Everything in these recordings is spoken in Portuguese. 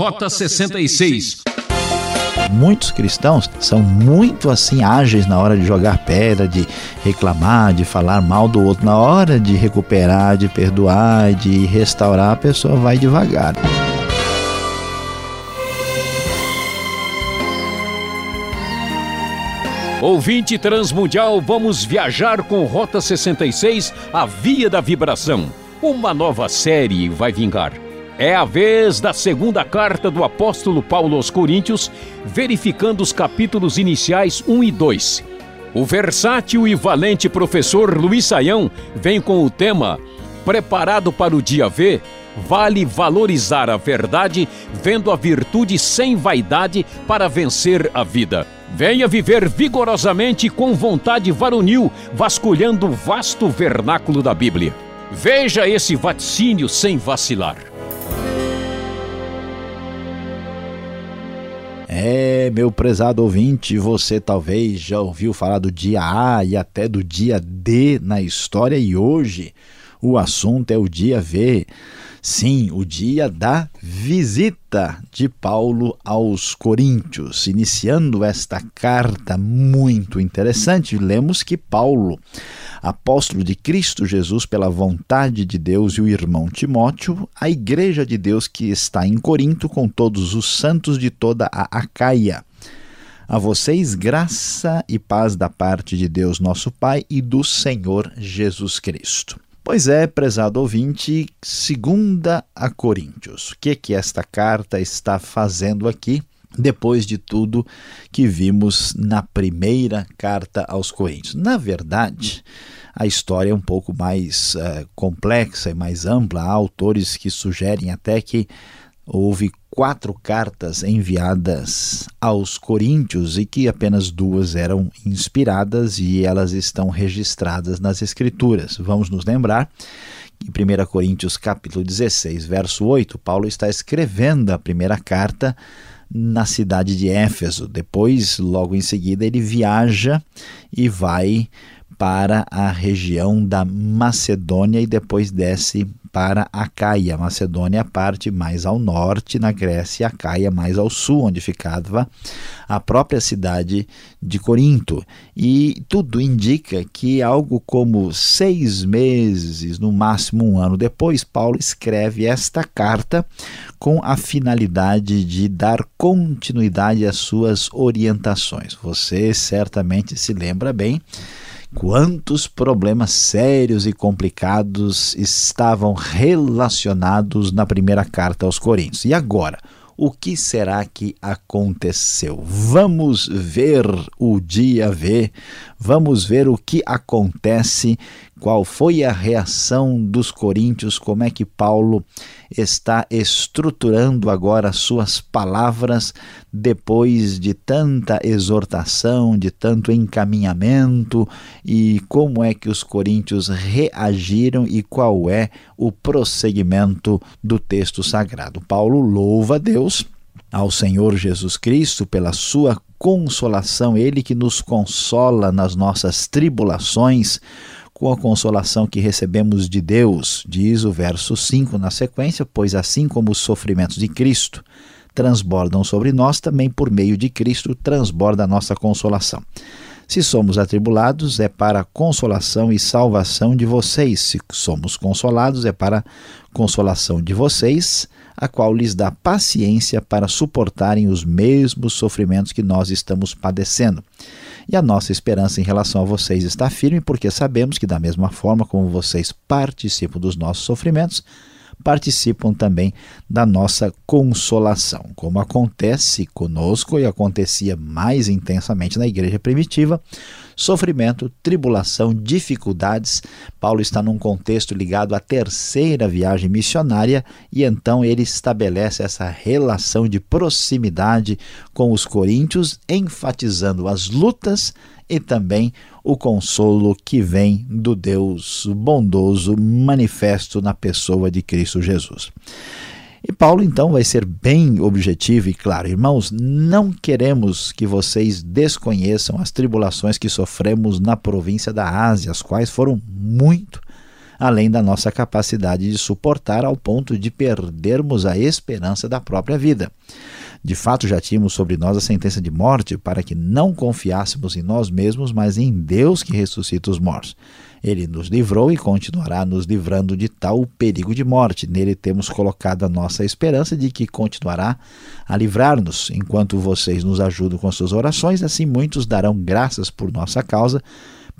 Rota 66. Muitos cristãos são muito assim ágeis na hora de jogar pedra, de reclamar, de falar mal do outro. Na hora de recuperar, de perdoar, de restaurar, a pessoa vai devagar. Ouvinte Transmundial, vamos viajar com Rota 66, a Via da Vibração. Uma nova série vai vingar. É a vez da segunda carta do apóstolo Paulo aos Coríntios, verificando os capítulos iniciais 1 e 2. O versátil e valente professor Luiz Saião vem com o tema Preparado para o dia V, vale valorizar a verdade, vendo a virtude sem vaidade para vencer a vida. Venha viver vigorosamente com vontade varonil, vasculhando o vasto vernáculo da Bíblia. Veja esse vaticínio sem vacilar. É, meu prezado ouvinte, você talvez já ouviu falar do dia A e até do dia D na história e hoje o assunto é o dia V. Sim, o dia da visita de Paulo aos Coríntios. Iniciando esta carta muito interessante, lemos que Paulo, apóstolo de Cristo Jesus pela vontade de Deus e o irmão Timóteo, a igreja de Deus que está em Corinto com todos os santos de toda a Acaia. A vocês graça e paz da parte de Deus nosso Pai e do Senhor Jesus Cristo. Pois é, prezado ouvinte, segunda a Coríntios. O que que esta carta está fazendo aqui? Depois de tudo que vimos na primeira carta aos Coríntios. Na verdade, a história é um pouco mais uh, complexa e mais ampla. Há autores que sugerem até que houve quatro cartas enviadas aos coríntios e que apenas duas eram inspiradas e elas estão registradas nas escrituras. Vamos nos lembrar em 1 Coríntios capítulo 16, verso 8, Paulo está escrevendo a primeira carta na cidade de Éfeso. Depois, logo em seguida, ele viaja e vai para a região da Macedônia e depois desce para. Macedônia, a parte mais ao norte, na Grécia, Acaia mais ao sul, onde ficava a própria cidade de Corinto. E tudo indica que algo como seis meses, no máximo um ano depois, Paulo escreve esta carta com a finalidade de dar continuidade às suas orientações. Você certamente se lembra bem quantos problemas sérios e complicados estavam relacionados na primeira carta aos Coríntios. E agora, o que será que aconteceu? Vamos ver o dia V, vamos ver o que acontece, qual foi a reação dos coríntios, como é que Paulo está estruturando agora suas palavras depois de tanta exortação, de tanto encaminhamento e como é que os coríntios reagiram e qual é o prosseguimento do texto sagrado. Paulo louva a Deus ao Senhor Jesus Cristo pela sua consolação, ele que nos consola nas nossas tribulações, com a consolação que recebemos de Deus, diz o verso 5 na sequência, pois assim como os sofrimentos de Cristo transbordam sobre nós, também por meio de Cristo transborda a nossa consolação. Se somos atribulados, é para consolação e salvação de vocês. Se somos consolados, é para consolação de vocês, a qual lhes dá paciência para suportarem os mesmos sofrimentos que nós estamos padecendo. E a nossa esperança em relação a vocês está firme, porque sabemos que, da mesma forma como vocês participam dos nossos sofrimentos, participam também da nossa consolação, como acontece conosco e acontecia mais intensamente na igreja primitiva. Sofrimento, tribulação, dificuldades. Paulo está num contexto ligado à terceira viagem missionária e então ele estabelece essa relação de proximidade com os coríntios, enfatizando as lutas e também o consolo que vem do Deus bondoso manifesto na pessoa de Cristo Jesus. E Paulo então vai ser bem objetivo e claro, irmãos, não queremos que vocês desconheçam as tribulações que sofremos na província da Ásia, as quais foram muito além da nossa capacidade de suportar ao ponto de perdermos a esperança da própria vida. De fato, já tínhamos sobre nós a sentença de morte para que não confiássemos em nós mesmos, mas em Deus que ressuscita os mortos. Ele nos livrou e continuará nos livrando de tal perigo de morte. Nele temos colocado a nossa esperança de que continuará a livrar-nos. Enquanto vocês nos ajudam com suas orações, assim muitos darão graças por nossa causa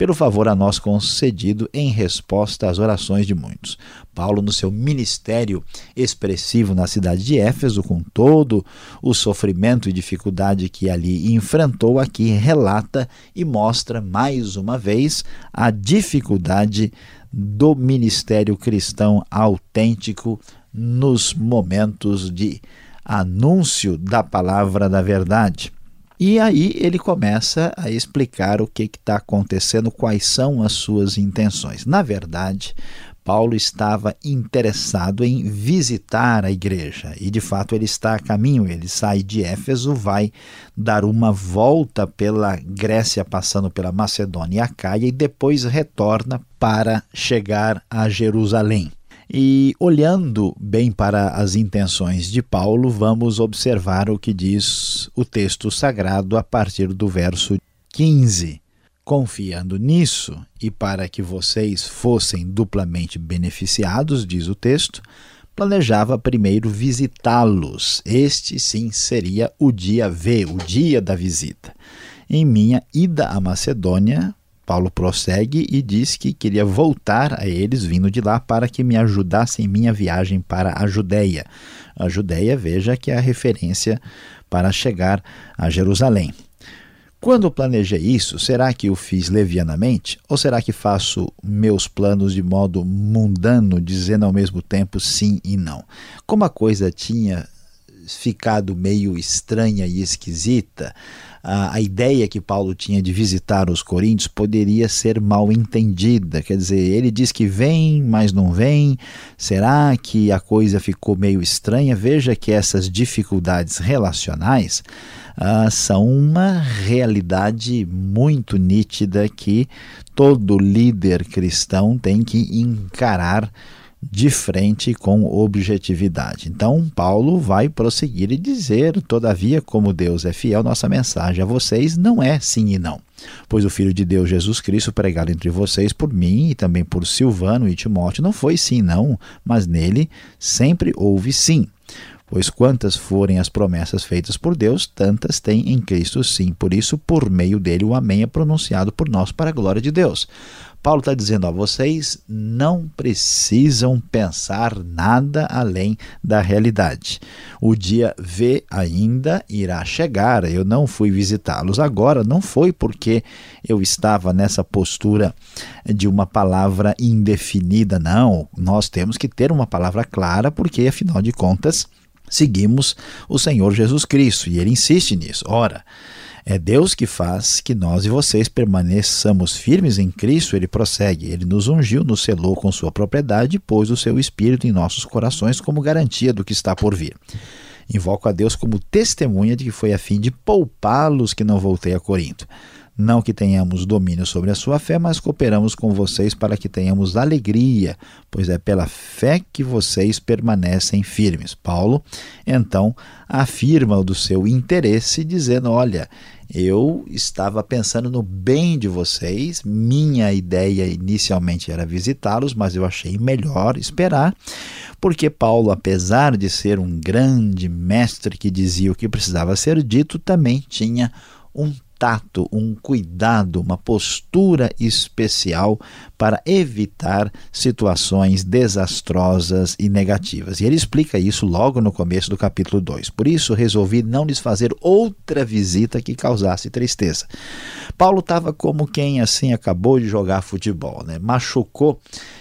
pelo favor a nós concedido em resposta às orações de muitos. Paulo, no seu ministério expressivo na cidade de Éfeso, com todo o sofrimento e dificuldade que ali enfrentou, aqui relata e mostra mais uma vez a dificuldade do ministério cristão autêntico nos momentos de anúncio da palavra da verdade. E aí ele começa a explicar o que está acontecendo, quais são as suas intenções. Na verdade, Paulo estava interessado em visitar a igreja e de fato ele está a caminho. Ele sai de Éfeso, vai dar uma volta pela Grécia, passando pela Macedônia e Acaia e depois retorna para chegar a Jerusalém. E olhando bem para as intenções de Paulo, vamos observar o que diz o texto sagrado a partir do verso 15. Confiando nisso e para que vocês fossem duplamente beneficiados, diz o texto, planejava primeiro visitá-los. Este sim seria o dia V, o dia da visita. Em minha ida à Macedônia, Paulo prossegue e diz que queria voltar a eles vindo de lá para que me ajudassem em minha viagem para a Judéia. A Judéia, veja que é a referência para chegar a Jerusalém. Quando planejei isso, será que o fiz levianamente? Ou será que faço meus planos de modo mundano, dizendo ao mesmo tempo sim e não? Como a coisa tinha ficado meio estranha e esquisita, a, a ideia que Paulo tinha de visitar os coríntios poderia ser mal entendida. Quer dizer, ele diz que vem, mas não vem. Será que a coisa ficou meio estranha? Veja que essas dificuldades relacionais ah, são uma realidade muito nítida que todo líder cristão tem que encarar de frente com objetividade. Então, Paulo vai prosseguir e dizer: Todavia, como Deus é fiel, nossa mensagem a vocês não é sim e não. Pois o Filho de Deus, Jesus Cristo, pregado entre vocês por mim e também por Silvano e Timóteo, não foi sim não, mas nele sempre houve sim. Pois quantas forem as promessas feitas por Deus, tantas tem em Cristo sim. Por isso, por meio dele, o Amém é pronunciado por nós para a glória de Deus. Paulo está dizendo a vocês não precisam pensar nada além da realidade. O dia V ainda irá chegar. Eu não fui visitá-los agora, não foi porque eu estava nessa postura de uma palavra indefinida, não. Nós temos que ter uma palavra clara, porque afinal de contas seguimos o Senhor Jesus Cristo e ele insiste nisso. Ora, é Deus que faz que nós e vocês permaneçamos firmes em Cristo, ele prossegue. Ele nos ungiu, nos selou com sua propriedade e pôs o seu Espírito em nossos corações como garantia do que está por vir. Invoco a Deus como testemunha de que foi a fim de poupá-los que não voltei a Corinto. Não que tenhamos domínio sobre a sua fé, mas cooperamos com vocês para que tenhamos alegria, pois é pela fé que vocês permanecem firmes. Paulo, então, afirma o do seu interesse, dizendo: Olha, eu estava pensando no bem de vocês, minha ideia inicialmente era visitá-los, mas eu achei melhor esperar, porque Paulo, apesar de ser um grande mestre que dizia o que precisava ser dito, também tinha um tato, um cuidado, uma postura especial para evitar situações desastrosas e negativas. E ele explica isso logo no começo do capítulo 2. Por isso, resolvi não lhes fazer outra visita que causasse tristeza. Paulo estava como quem assim acabou de jogar futebol, né? machucou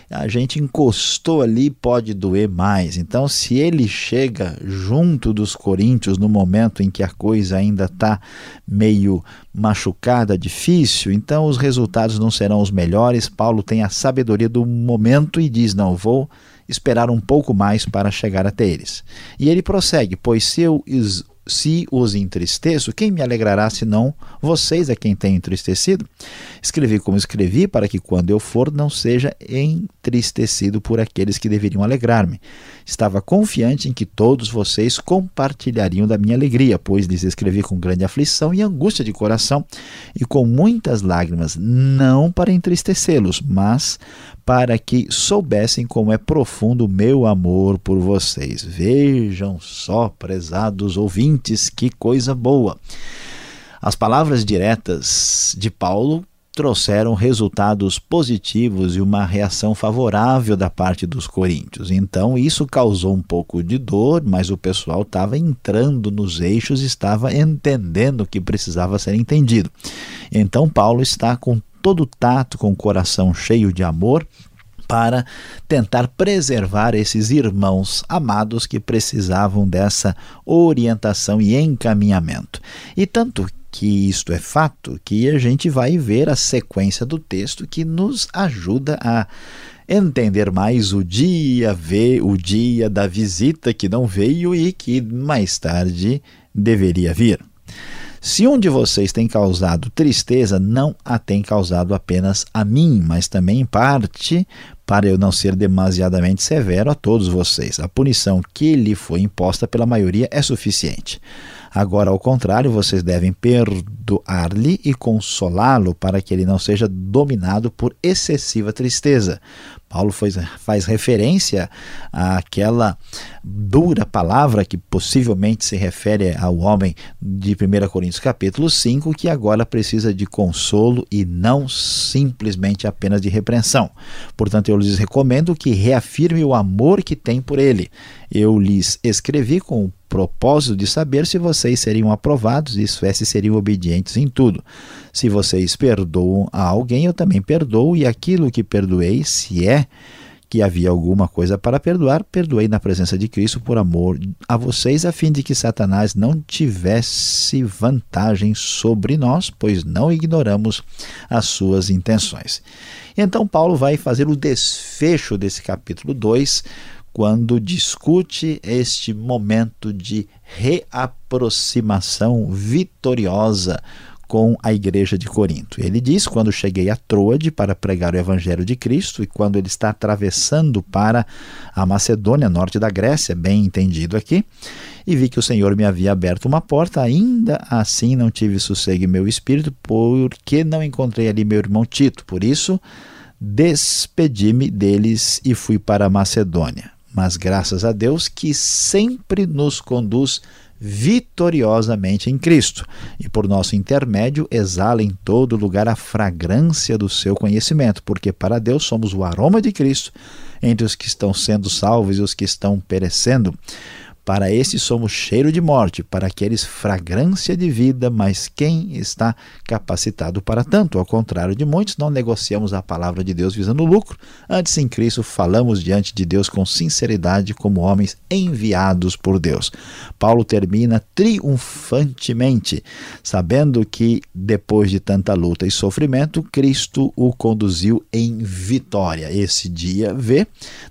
a gente encostou ali, pode doer mais. Então, se ele chega junto dos coríntios no momento em que a coisa ainda está meio machucada, difícil, então os resultados não serão os melhores. Paulo tem a sabedoria do momento e diz: Não, vou esperar um pouco mais para chegar até eles. E ele prossegue: Pois se eu se os entristeço, quem me alegrará senão vocês a quem tem entristecido? Escrevi como escrevi, para que quando eu for não seja entristecido por aqueles que deveriam alegrar-me. Estava confiante em que todos vocês compartilhariam da minha alegria, pois lhes escrevi com grande aflição e angústia de coração e com muitas lágrimas, não para entristecê-los, mas para que soubessem como é profundo o meu amor por vocês. Vejam só, prezados ouvintes, que coisa boa. As palavras diretas de Paulo trouxeram resultados positivos e uma reação favorável da parte dos coríntios. Então, isso causou um pouco de dor, mas o pessoal estava entrando nos eixos, estava entendendo o que precisava ser entendido. Então, Paulo está com todo o tato, com o coração cheio de amor, para tentar preservar esses irmãos amados que precisavam dessa orientação e encaminhamento. E tanto que isto é fato que a gente vai ver a sequência do texto que nos ajuda a entender mais o dia, ver o dia da visita que não veio e que mais tarde deveria vir. Se um de vocês tem causado tristeza, não a tem causado apenas a mim, mas também em parte para eu não ser demasiadamente severo a todos vocês. A punição que lhe foi imposta pela maioria é suficiente. Agora, ao contrário, vocês devem perdoar-lhe e consolá-lo para que ele não seja dominado por excessiva tristeza. Paulo faz, faz referência àquela dura palavra que possivelmente se refere ao homem de 1 Coríntios capítulo 5, que agora precisa de consolo e não simplesmente apenas de repreensão. Portanto, eu lhes recomendo que reafirme o amor que tem por ele. Eu lhes escrevi com o propósito de saber se vocês seriam aprovados, isso é, se seriam obedientes em tudo. Se vocês perdoam a alguém, eu também perdoo, e aquilo que perdoei, se é que havia alguma coisa para perdoar, perdoei na presença de Cristo por amor a vocês, a fim de que Satanás não tivesse vantagem sobre nós, pois não ignoramos as suas intenções. Então, Paulo vai fazer o desfecho desse capítulo 2 quando discute este momento de reaproximação vitoriosa com a igreja de Corinto. Ele diz: Quando cheguei a Troade para pregar o evangelho de Cristo, e quando ele está atravessando para a Macedônia, norte da Grécia, bem entendido aqui, e vi que o Senhor me havia aberto uma porta, ainda assim não tive sossego em meu espírito, porque não encontrei ali meu irmão Tito. Por isso, despedi-me deles e fui para a Macedônia mas graças a Deus que sempre nos conduz vitoriosamente em Cristo, e por nosso intermédio exala em todo lugar a fragrância do seu conhecimento, porque para Deus somos o aroma de Cristo entre os que estão sendo salvos e os que estão perecendo. Para esses somos cheiro de morte, para aqueles fragrância de vida, mas quem está capacitado para tanto? Ao contrário de muitos, não negociamos a palavra de Deus visando lucro. Antes, em Cristo, falamos diante de Deus com sinceridade, como homens enviados por Deus. Paulo termina triunfantemente, sabendo que depois de tanta luta e sofrimento, Cristo o conduziu em vitória. Esse dia V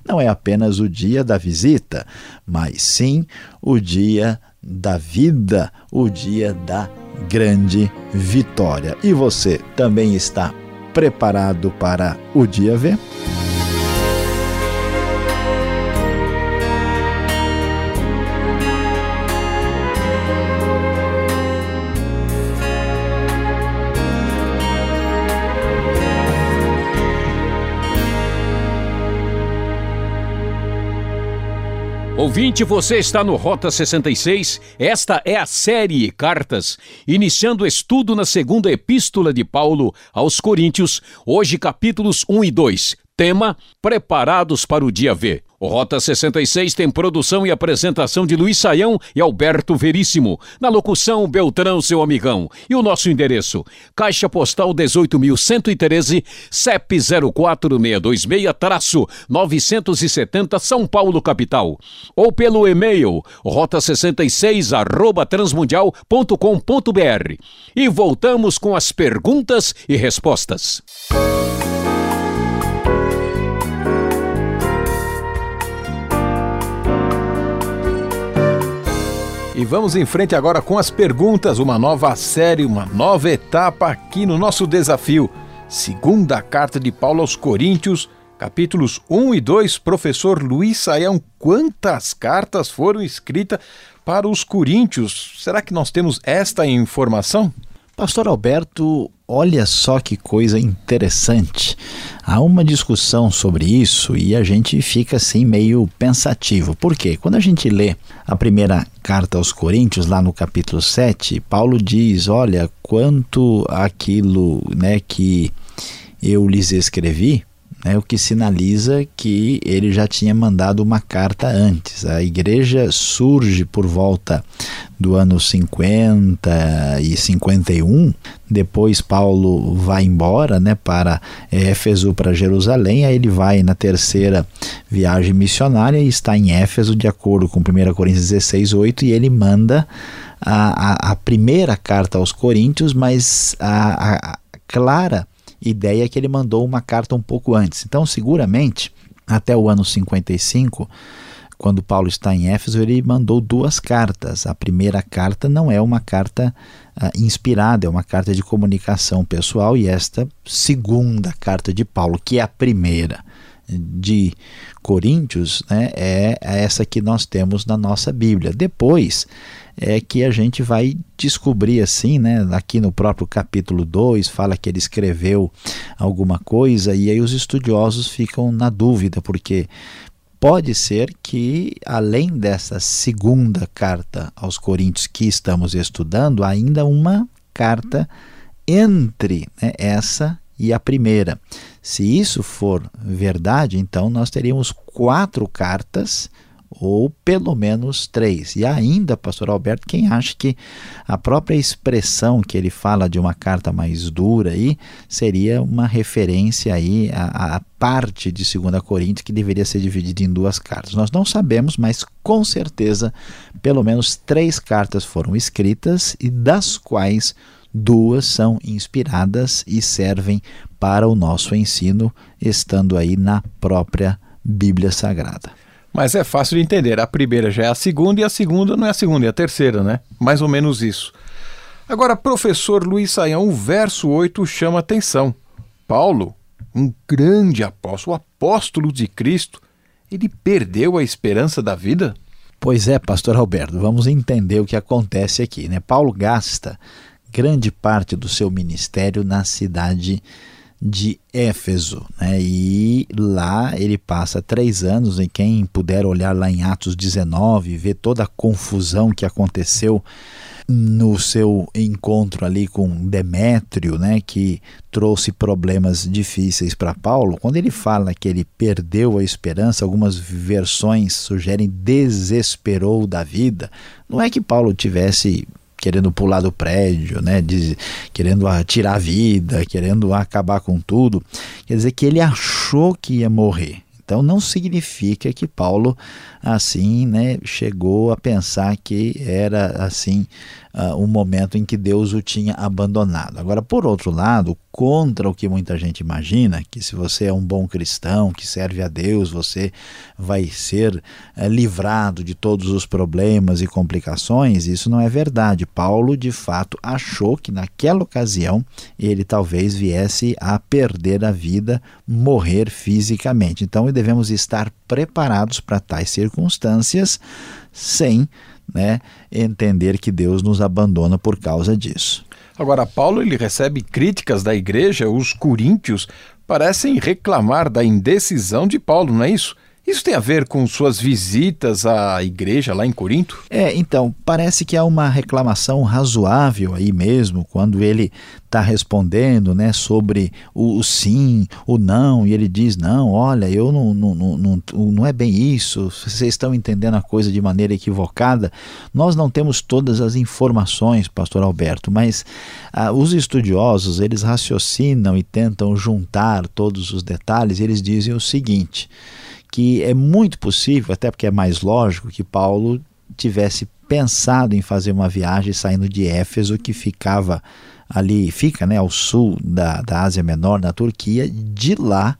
não é apenas o dia da visita, mas sim o dia da vida, o dia da grande vitória. E você também está preparado para o dia V? Ouvinte, você está no Rota 66. Esta é a série Cartas, iniciando o estudo na segunda epístola de Paulo aos Coríntios, hoje capítulos 1 e 2. Tema: Preparados para o dia V. O Rota 66 tem produção e apresentação de Luiz Saião e Alberto Veríssimo. Na locução, Beltrão, seu amigão. E o nosso endereço: Caixa Postal 18.113, CEP 04626-970 São Paulo, capital. Ou pelo e-mail rota66 arroba transmundial.com.br. E voltamos com as perguntas e respostas. E vamos em frente agora com as perguntas, uma nova série, uma nova etapa aqui no nosso desafio. Segunda carta de Paulo aos Coríntios, capítulos 1 e 2. Professor Luiz Saião, quantas cartas foram escritas para os coríntios? Será que nós temos esta informação? Pastor Alberto, olha só que coisa interessante. Há uma discussão sobre isso e a gente fica assim meio pensativo. Por quê? Quando a gente lê a primeira carta aos Coríntios, lá no capítulo 7, Paulo diz: Olha, quanto aquilo né, que eu lhes escrevi, né, o que sinaliza que ele já tinha mandado uma carta antes. A igreja surge por volta do ano 50 e 51. Depois Paulo vai embora né, para Éfeso, para Jerusalém. Aí ele vai na terceira viagem missionária e está em Éfeso, de acordo com 1 Coríntios 16, 8, e ele manda a, a, a primeira carta aos Coríntios, mas a, a clara ideia é que ele mandou uma carta um pouco antes. Então, seguramente, até o ano 55, quando Paulo está em Éfeso, ele mandou duas cartas. A primeira carta não é uma carta uh, inspirada, é uma carta de comunicação pessoal, e esta segunda carta de Paulo, que é a primeira de Coríntios, né, é essa que nós temos na nossa Bíblia. Depois é que a gente vai descobrir assim, né, aqui no próprio capítulo 2, fala que ele escreveu alguma coisa e aí os estudiosos ficam na dúvida, porque pode ser que além dessa segunda carta aos Coríntios que estamos estudando, ainda uma carta entre né, essa e a primeira. Se isso for verdade, então nós teríamos quatro cartas ou pelo menos três. E ainda, pastor Alberto, quem acha que a própria expressão que ele fala de uma carta mais dura aí seria uma referência aí à, à parte de 2 Coríntios que deveria ser dividida em duas cartas. Nós não sabemos, mas com certeza pelo menos três cartas foram escritas e das quais duas são inspiradas e servem para o nosso ensino, estando aí na própria Bíblia Sagrada. Mas é fácil de entender. A primeira já é a segunda e a segunda não é a segunda, é a terceira, né? Mais ou menos isso. Agora, professor Luiz Saião, o verso 8 chama atenção. Paulo, um grande apóstolo, apóstolo de Cristo, ele perdeu a esperança da vida? Pois é, pastor Alberto, vamos entender o que acontece aqui, né? Paulo gasta grande parte do seu ministério na cidade de de Éfeso. Né? E lá ele passa três anos, e quem puder olhar lá em Atos 19, ver toda a confusão que aconteceu no seu encontro ali com Demétrio, né, que trouxe problemas difíceis para Paulo, quando ele fala que ele perdeu a esperança, algumas versões sugerem desesperou da vida. Não é que Paulo tivesse querendo pular do prédio, né, de, querendo tirar a vida, querendo acabar com tudo. Quer dizer que ele achou que ia morrer. Então não significa que Paulo assim, né, chegou a pensar que era assim uh, um momento em que Deus o tinha abandonado. Agora, por outro lado, contra o que muita gente imagina, que se você é um bom cristão, que serve a Deus, você vai ser uh, livrado de todos os problemas e complicações, isso não é verdade. Paulo, de fato, achou que naquela ocasião ele talvez viesse a perder a vida, morrer fisicamente. Então, devemos estar preparados para tais circunstâncias sem né, entender que Deus nos abandona por causa disso. Agora, Paulo ele recebe críticas da igreja, os coríntios parecem reclamar da indecisão de Paulo, não é isso? Isso tem a ver com suas visitas à igreja lá em Corinto? É, então, parece que há uma reclamação razoável aí mesmo, quando ele está respondendo né, sobre o, o, sim, o não, e ele diz: Não, olha, eu não, não, não, não é bem isso, vocês estão entendendo a coisa de maneira equivocada. Nós não temos todas as informações, Pastor Alberto, mas ah, os estudiosos eles raciocinam e tentam juntar todos os detalhes, e eles dizem o seguinte que é muito possível, até porque é mais lógico, que Paulo tivesse pensado em fazer uma viagem saindo de Éfeso, que ficava ali, fica né, ao sul da, da Ásia Menor, na Turquia, de lá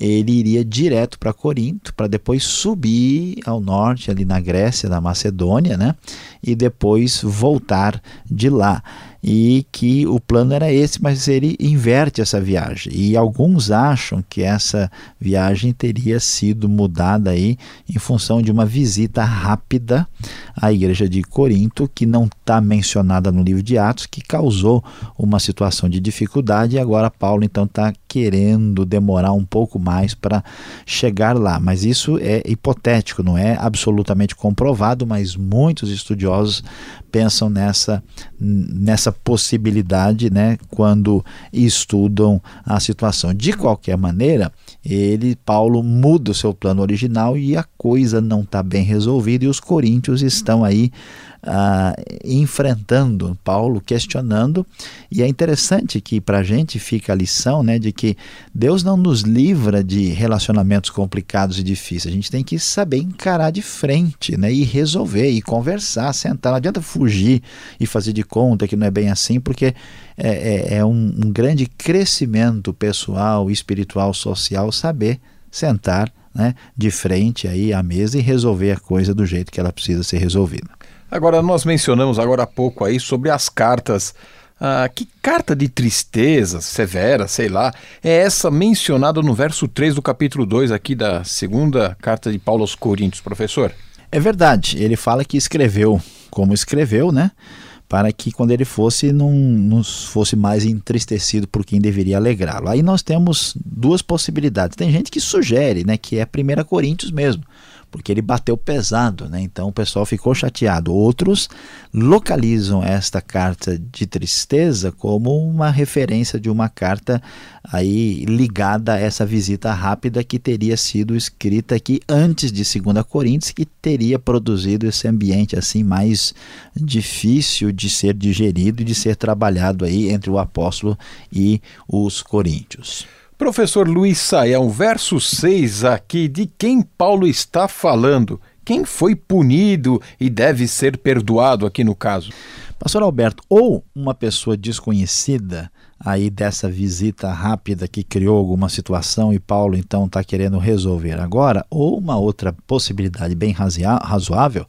ele iria direto para Corinto, para depois subir ao norte, ali na Grécia, na Macedônia, né? e depois voltar de lá e que o plano era esse, mas ele inverte essa viagem. E alguns acham que essa viagem teria sido mudada aí em função de uma visita rápida à igreja de Corinto, que não está mencionada no livro de Atos, que causou uma situação de dificuldade, e agora Paulo então está querendo demorar um pouco mais para chegar lá. Mas isso é hipotético, não é absolutamente comprovado, mas muitos estudiosos pensam nessa, nessa possibilidade né, quando estudam a situação. De qualquer maneira, ele, Paulo, muda o seu plano original e a coisa não está bem resolvida e os coríntios estão aí ah, enfrentando Paulo, questionando, e é interessante que para a gente fica a lição né, de que Deus não nos livra de relacionamentos complicados e difíceis, a gente tem que saber encarar de frente né, e resolver, e conversar, sentar, não adianta fugir e fazer de conta que não é bem assim, porque é, é, é um, um grande crescimento pessoal, espiritual, social, saber sentar né, de frente aí à mesa e resolver a coisa do jeito que ela precisa ser resolvida. Agora, nós mencionamos agora há pouco aí sobre as cartas. Ah, que carta de tristeza, severa, sei lá, é essa mencionada no verso 3 do capítulo 2 aqui da segunda carta de Paulo aos Coríntios, professor? É verdade, ele fala que escreveu como escreveu, né? Para que quando ele fosse, não, fosse mais entristecido por quem deveria alegrá-lo. Aí nós temos duas possibilidades. Tem gente que sugere né, que é 1 Coríntios mesmo porque ele bateu pesado, né? então o pessoal ficou chateado. Outros localizam esta carta de tristeza como uma referência de uma carta aí ligada a essa visita rápida que teria sido escrita aqui antes de 2 Coríntios, que teria produzido esse ambiente assim mais difícil de ser digerido e de ser trabalhado aí entre o apóstolo e os coríntios. Professor Luiz Saião, verso 6 aqui, de quem Paulo está falando? Quem foi punido e deve ser perdoado aqui no caso? Pastor Alberto, ou uma pessoa desconhecida aí dessa visita rápida que criou alguma situação e Paulo então está querendo resolver agora, ou uma outra possibilidade bem razoável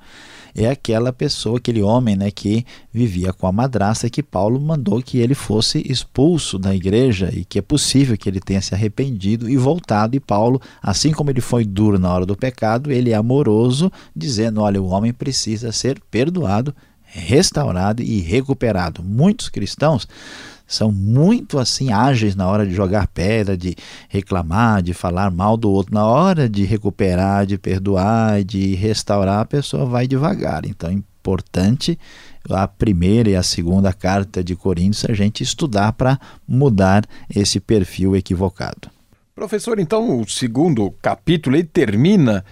é aquela pessoa, aquele homem né, que vivia com a madrasta que Paulo mandou que ele fosse expulso da igreja e que é possível que ele tenha se arrependido e voltado. E Paulo, assim como ele foi duro na hora do pecado, ele é amoroso, dizendo: olha, o homem precisa ser perdoado, restaurado e recuperado. Muitos cristãos são muito assim ágeis na hora de jogar pedra, de reclamar, de falar mal do outro. Na hora de recuperar, de perdoar, de restaurar, a pessoa vai devagar. Então é importante a primeira e a segunda carta de Coríntios a gente estudar para mudar esse perfil equivocado. Professor, então o segundo capítulo ele termina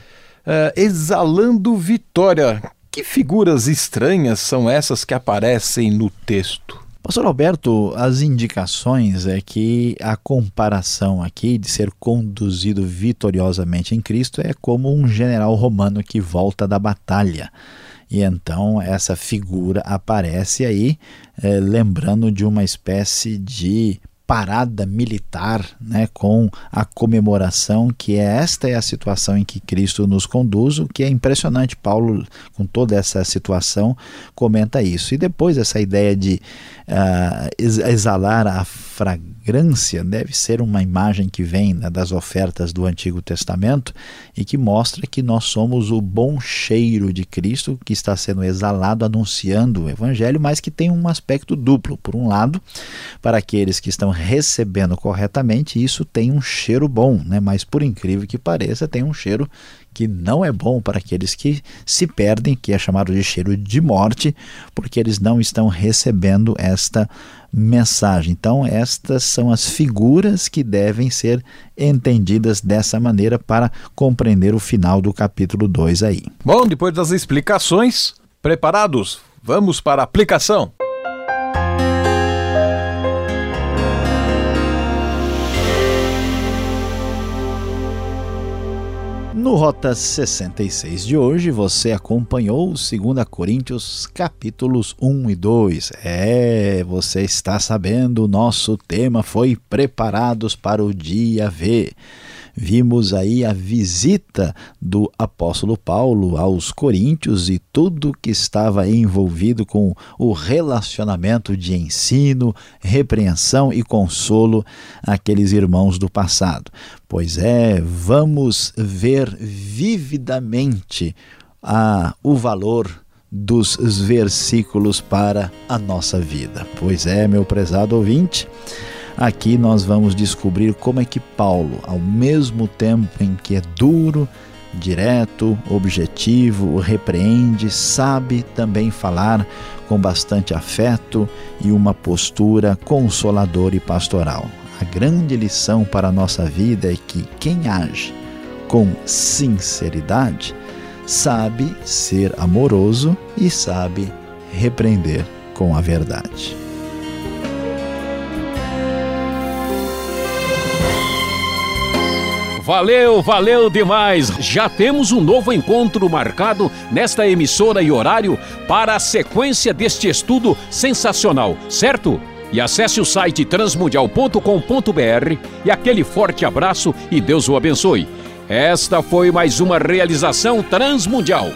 uh, exalando vitória. Que figuras estranhas são essas que aparecem no texto? Pastor Alberto, as indicações é que a comparação aqui de ser conduzido vitoriosamente em Cristo é como um general romano que volta da batalha. E então essa figura aparece aí, é, lembrando de uma espécie de parada militar, né, com a comemoração, que é esta é a situação em que Cristo nos conduz, o que é impressionante. Paulo, com toda essa situação, comenta isso. E depois essa ideia de uh, exalar a fragrância deve ser uma imagem que vem né, das ofertas do Antigo Testamento e que mostra que nós somos o bom cheiro de Cristo que está sendo exalado anunciando o Evangelho, mas que tem um aspecto duplo. Por um lado, para aqueles que estão recebendo corretamente, isso tem um cheiro bom, né? mas por incrível que pareça, tem um cheiro que não é bom para aqueles que se perdem, que é chamado de cheiro de morte, porque eles não estão recebendo esta mensagem. Então, estas são as figuras que devem ser entendidas dessa maneira para compreender o final do capítulo 2 aí. Bom, depois das explicações, preparados? Vamos para a aplicação. No Rota 66 de hoje, você acompanhou 2 Coríntios capítulos 1 e 2. É, você está sabendo, o nosso tema foi Preparados para o Dia V. Vimos aí a visita do apóstolo Paulo aos Coríntios e tudo que estava envolvido com o relacionamento de ensino, repreensão e consolo àqueles irmãos do passado. Pois é, vamos ver vividamente a, o valor dos versículos para a nossa vida. Pois é, meu prezado ouvinte, aqui nós vamos descobrir como é que Paulo, ao mesmo tempo em que é duro, direto, objetivo, repreende, sabe também falar com bastante afeto e uma postura consoladora e pastoral. A grande lição para a nossa vida é que quem age com sinceridade sabe ser amoroso e sabe repreender com a verdade. Valeu, valeu demais! Já temos um novo encontro marcado nesta emissora e horário para a sequência deste estudo sensacional, certo? E acesse o site transmundial.com.br e aquele forte abraço e Deus o abençoe. Esta foi mais uma realização transmundial.